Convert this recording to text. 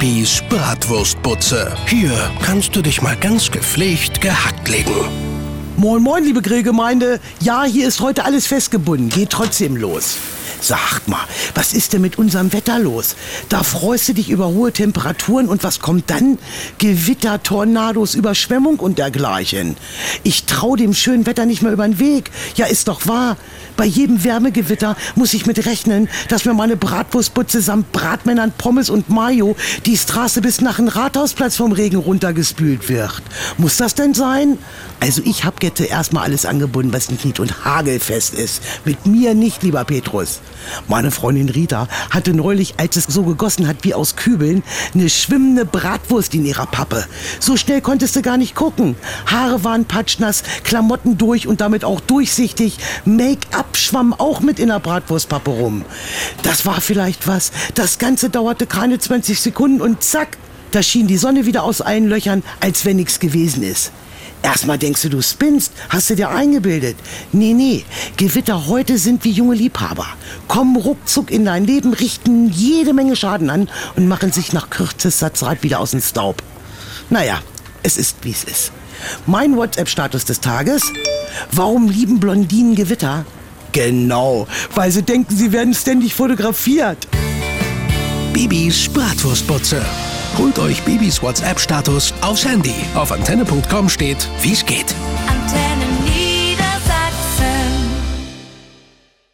Bibis Bratwurstbutze. Hier kannst du dich mal ganz gepflegt gehackt legen. Moin, moin, liebe Grillgemeinde. Ja, hier ist heute alles festgebunden. Geht trotzdem los. Sag mal, was ist denn mit unserem Wetter los? Da freust du dich über hohe Temperaturen und was kommt dann? Gewitter, Tornados, Überschwemmung und dergleichen. Ich trau dem schönen Wetter nicht mehr über den Weg. Ja, ist doch wahr. Bei jedem Wärmegewitter muss ich mit rechnen, dass mir meine Bratwurstbutze samt Bratmännern, Pommes und Mayo die Straße bis nach dem Rathausplatz vom Regen runtergespült wird. Muss das denn sein? Also ich hab jetzt erstmal alles angebunden, was nicht und hagelfest ist. Mit mir nicht, lieber Petrus. Meine Freundin Rita hatte neulich, als es so gegossen hat wie aus Kübeln, eine schwimmende Bratwurst in ihrer Pappe. So schnell konntest du gar nicht gucken. Haare waren patschnass, Klamotten durch und damit auch durchsichtig. Make-up schwamm auch mit in der Bratwurstpappe rum. Das war vielleicht was. Das Ganze dauerte keine 20 Sekunden und zack, da schien die Sonne wieder aus allen Löchern, als wenn nichts gewesen ist. Erstmal denkst du, du spinnst, hast du dir eingebildet. Nee, nee, Gewitter heute sind wie junge Liebhaber. Kommen ruckzuck in dein Leben, richten jede Menge Schaden an und machen sich nach kürzester Zeit wieder aus dem Staub. Naja, es ist wie es ist. Mein WhatsApp-Status des Tages. Warum lieben Blondinen Gewitter? Genau, weil sie denken, sie werden ständig fotografiert. Bibis Bratwurstbutze. Holt euch Bibis WhatsApp-Status aufs Handy. Auf antenne.com steht, wie's geht. Antenne